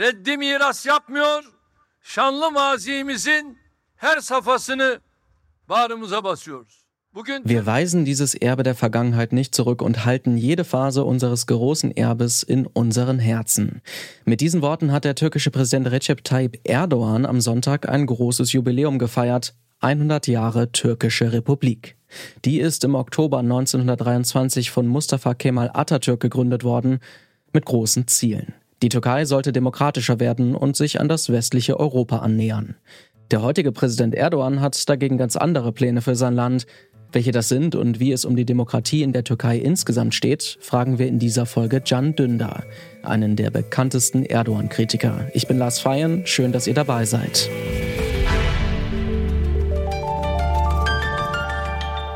reddi miras yapmıyor, şanlı mazimizin her safhasını bağrımıza basıyoruz. Wir weisen dieses Erbe der Vergangenheit nicht zurück und halten jede Phase unseres großen Erbes in unseren Herzen. Mit diesen Worten hat der türkische Präsident Recep Tayyip Erdogan am Sonntag ein großes Jubiläum gefeiert. 100 Jahre türkische Republik. Die ist im Oktober 1923 von Mustafa Kemal Atatürk gegründet worden, mit großen Zielen. Die Türkei sollte demokratischer werden und sich an das westliche Europa annähern. Der heutige Präsident Erdogan hat dagegen ganz andere Pläne für sein Land. Welche das sind und wie es um die Demokratie in der Türkei insgesamt steht, fragen wir in dieser Folge Can Dündar, einen der bekanntesten Erdogan-Kritiker. Ich bin Lars Feyen, schön, dass ihr dabei seid.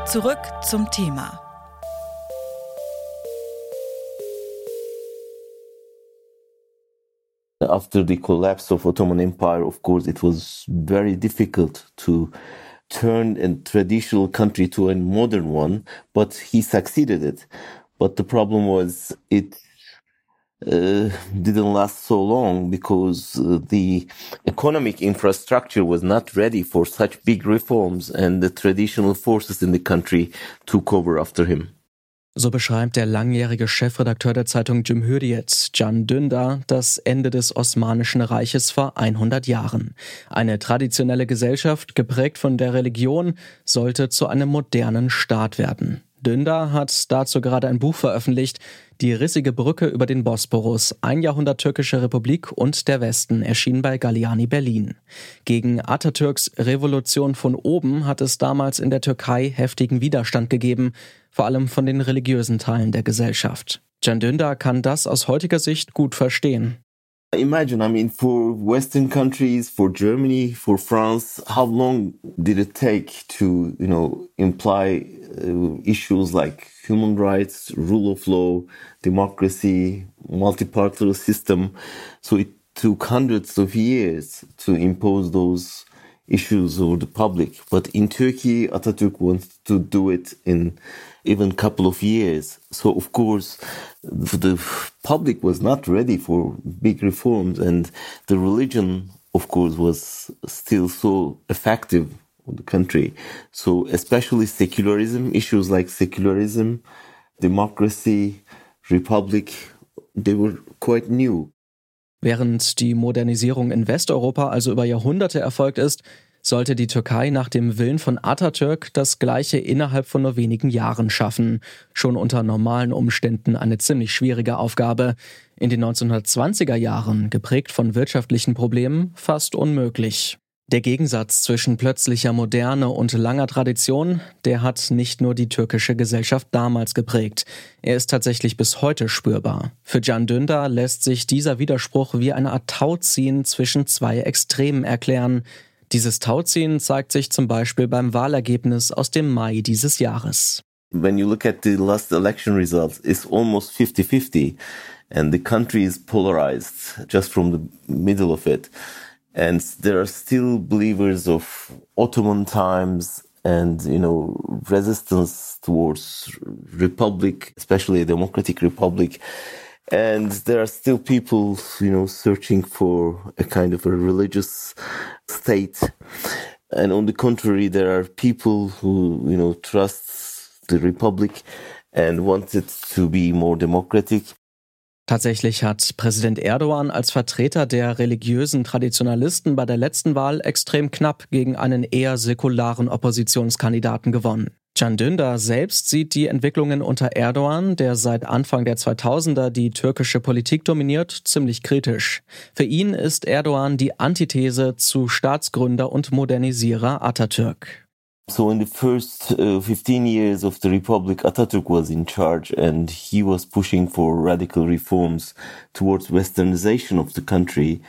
Zurück zum Thema. After the collapse of Ottoman Empire, of course, it was very difficult to turn a traditional country to a modern one, but he succeeded it. But the problem was it uh, didn't last so long because uh, the economic infrastructure was not ready for such big reforms and the traditional forces in the country took over after him. So beschreibt der langjährige Chefredakteur der Zeitung Cumhuriyet, Can Dündar, das Ende des Osmanischen Reiches vor 100 Jahren. Eine traditionelle Gesellschaft, geprägt von der Religion, sollte zu einem modernen Staat werden. Dündar hat dazu gerade ein Buch veröffentlicht, Die rissige Brücke über den Bosporus, ein Jahrhundert türkische Republik und der Westen, erschien bei Galliani Berlin. Gegen Atatürks Revolution von oben hat es damals in der Türkei heftigen Widerstand gegeben, vor allem von den religiösen Teilen der Gesellschaft. Can Dündar kann das aus heutiger Sicht gut verstehen. Imagine, I mean, for Western countries, for Germany, for France, how long did it take to, you know, imply uh, issues like human rights, rule of law, democracy, multiparty system? So it took hundreds of years to impose those issues over the public. But in Turkey, Atatürk wants to do it in even couple of years. So of course, the public was not ready for big reforms and the religion, of course, was still so effective on the country. So especially secularism, issues like secularism, democracy, republic, they were quite new. Während die Modernisierung in Westeuropa also über Jahrhunderte erfolgt ist, sollte die Türkei nach dem Willen von Atatürk das Gleiche innerhalb von nur wenigen Jahren schaffen. Schon unter normalen Umständen eine ziemlich schwierige Aufgabe. In den 1920er Jahren, geprägt von wirtschaftlichen Problemen, fast unmöglich. Der Gegensatz zwischen plötzlicher Moderne und langer Tradition, der hat nicht nur die türkische Gesellschaft damals geprägt. Er ist tatsächlich bis heute spürbar. Für Can Dündar lässt sich dieser Widerspruch wie eine Art Tauziehen zwischen zwei Extremen erklären. Dieses Tauziehen zeigt sich zum Beispiel beim Wahlergebnis aus dem Mai dieses Jahres. When you look at the last election results, it's almost 50-50 and the country is polarized just from the middle of it. And there are still believers of Ottoman times and, you know, resistance towards republic, especially a democratic republic. And there are still people, you know, searching for a kind of a religious state. And on the contrary, there are people who, you know, trust the republic and want it to be more democratic. Tatsächlich hat Präsident Erdogan als Vertreter der religiösen Traditionalisten bei der letzten Wahl extrem knapp gegen einen eher säkularen Oppositionskandidaten gewonnen. Can Dündar selbst sieht die Entwicklungen unter Erdogan, der seit Anfang der 2000er die türkische Politik dominiert, ziemlich kritisch. Für ihn ist Erdogan die Antithese zu Staatsgründer und Modernisierer Atatürk. So in the first uh, 15 years of the republic, Atatürk was in charge and he was pushing for radical reforms towards westernization of the country,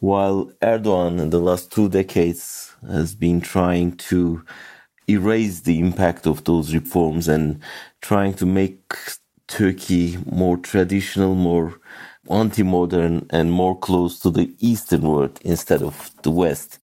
while Erdogan in the last two decades has been trying to erase the impact of those reforms and trying to make Turkey more traditional, more anti-modern and more close to the Eastern world instead of the West.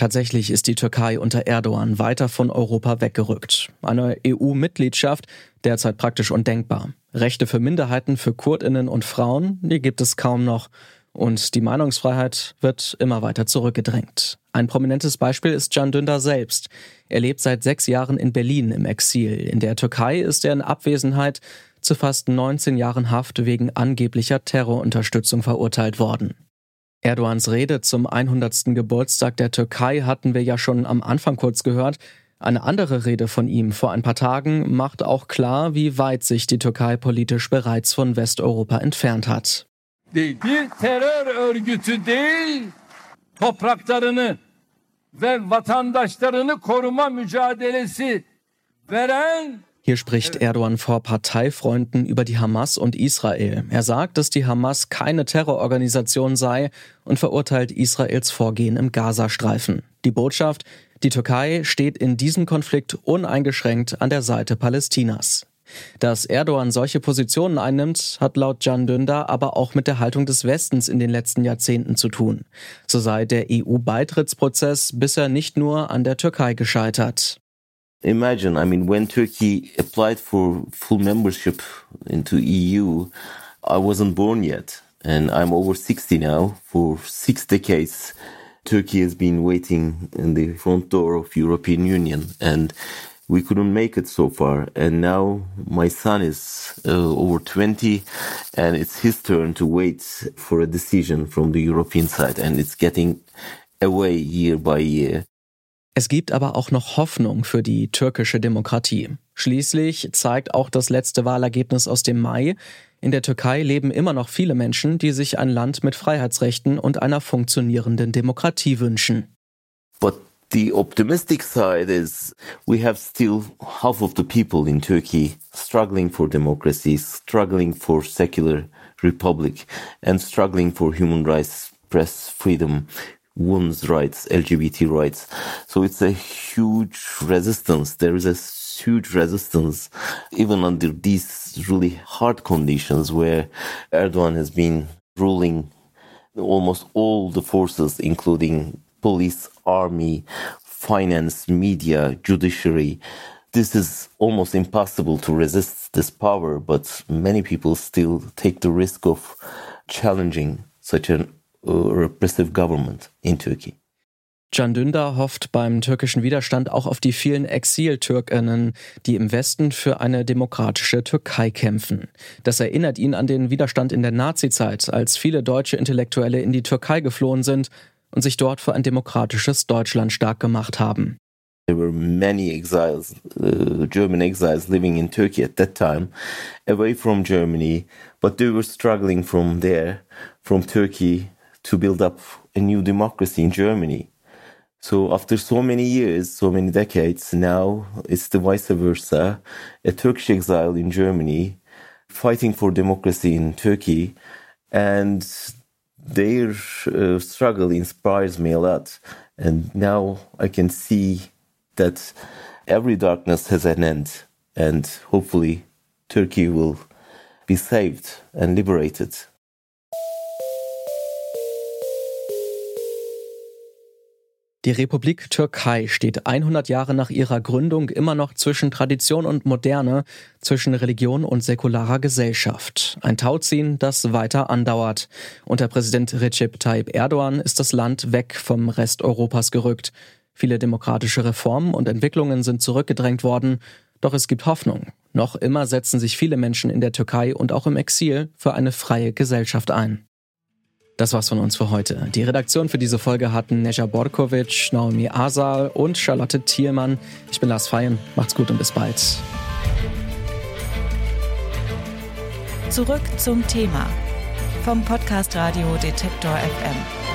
Tatsächlich ist die Türkei unter Erdogan weiter von Europa weggerückt. Eine EU-Mitgliedschaft derzeit praktisch undenkbar. Rechte für Minderheiten, für Kurdinnen und Frauen, die gibt es kaum noch. und die Meinungsfreiheit wird immer weiter zurückgedrängt. Ein prominentes Beispiel ist Can Dündar selbst. Er lebt seit sechs Jahren in Berlin im Exil. In der Türkei ist er in Abwesenheit zu fast 19 Jahren Haft wegen angeblicher Terrorunterstützung verurteilt worden. Erdogans Rede zum 100. Geburtstag der Türkei hatten wir ja schon am Anfang kurz gehört. Eine andere Rede von ihm vor ein paar Tagen macht auch klar, wie weit sich die Türkei politisch bereits von Westeuropa entfernt hat. Ve vatandaşlarını koruma mücadelesi veren Hier spricht Erdogan vor Parteifreunden über die Hamas und Israel. Er sagt, dass die Hamas keine Terrororganisation sei und verurteilt Israels Vorgehen im Gazastreifen. Die Botschaft, die Türkei steht in diesem Konflikt uneingeschränkt an der Seite Palästinas. Dass Erdogan solche Positionen einnimmt, hat laut Can Dündar aber auch mit der Haltung des Westens in den letzten Jahrzehnten zu tun. So sei der EU-Beitrittsprozess bisher nicht nur an der Türkei gescheitert. Imagine, I mean, when Turkey applied for full membership into EU, I wasn't born yet, and I'm over 60 now. For six decades, Turkey has been waiting in the front door of European Union, and we couldn't make it so far. And now my son is uh, over 20, and it's his turn to wait for a decision from the European side, and it's getting away year by year. Es gibt aber auch noch Hoffnung für die türkische Demokratie. Schließlich zeigt auch das letzte Wahlergebnis aus dem Mai, in der Türkei leben immer noch viele Menschen, die sich ein Land mit Freiheitsrechten und einer funktionierenden Demokratie wünschen. But the optimistic side is we have still half of the people in Turkey struggling for democracy, struggling for secular republic, and struggling for human rights, press freedom, women's rights, LGBT rights. So it's a huge resistance. There is a huge resistance even under these really hard conditions where Erdogan has been ruling almost all the forces, including police, army, finance, media, judiciary. This is almost impossible to resist this power, but many people still take the risk of challenging such a repressive government in Turkey. Can Dündar hofft beim türkischen Widerstand auch auf die vielen Exil-Türkinnen, die im Westen für eine demokratische Türkei kämpfen. Das erinnert ihn an den Widerstand in der Nazizeit, als viele deutsche Intellektuelle in die Türkei geflohen sind und sich dort für ein demokratisches Deutschland stark gemacht haben. There were many exiles, uh, German exiles living in Turkey at that time, away from Germany, but they were struggling from there, from Turkey, to build up a new democracy in Germany. So after so many years, so many decades, now it's the vice versa. A Turkish exile in Germany fighting for democracy in Turkey and their uh, struggle inspires me a lot. And now I can see that every darkness has an end and hopefully Turkey will be saved and liberated. Die Republik Türkei steht 100 Jahre nach ihrer Gründung immer noch zwischen Tradition und Moderne, zwischen Religion und säkularer Gesellschaft. Ein Tauziehen, das weiter andauert. Unter Präsident Recep Tayyip Erdogan ist das Land weg vom Rest Europas gerückt. Viele demokratische Reformen und Entwicklungen sind zurückgedrängt worden, doch es gibt Hoffnung. Noch immer setzen sich viele Menschen in der Türkei und auch im Exil für eine freie Gesellschaft ein. Das war's von uns für heute. Die Redaktion für diese Folge hatten Neja Borkovic, Naomi Asal und Charlotte Thielmann. Ich bin Lars Feyen. Macht's gut und bis bald. Zurück zum Thema vom Podcast Radio Detektor FM.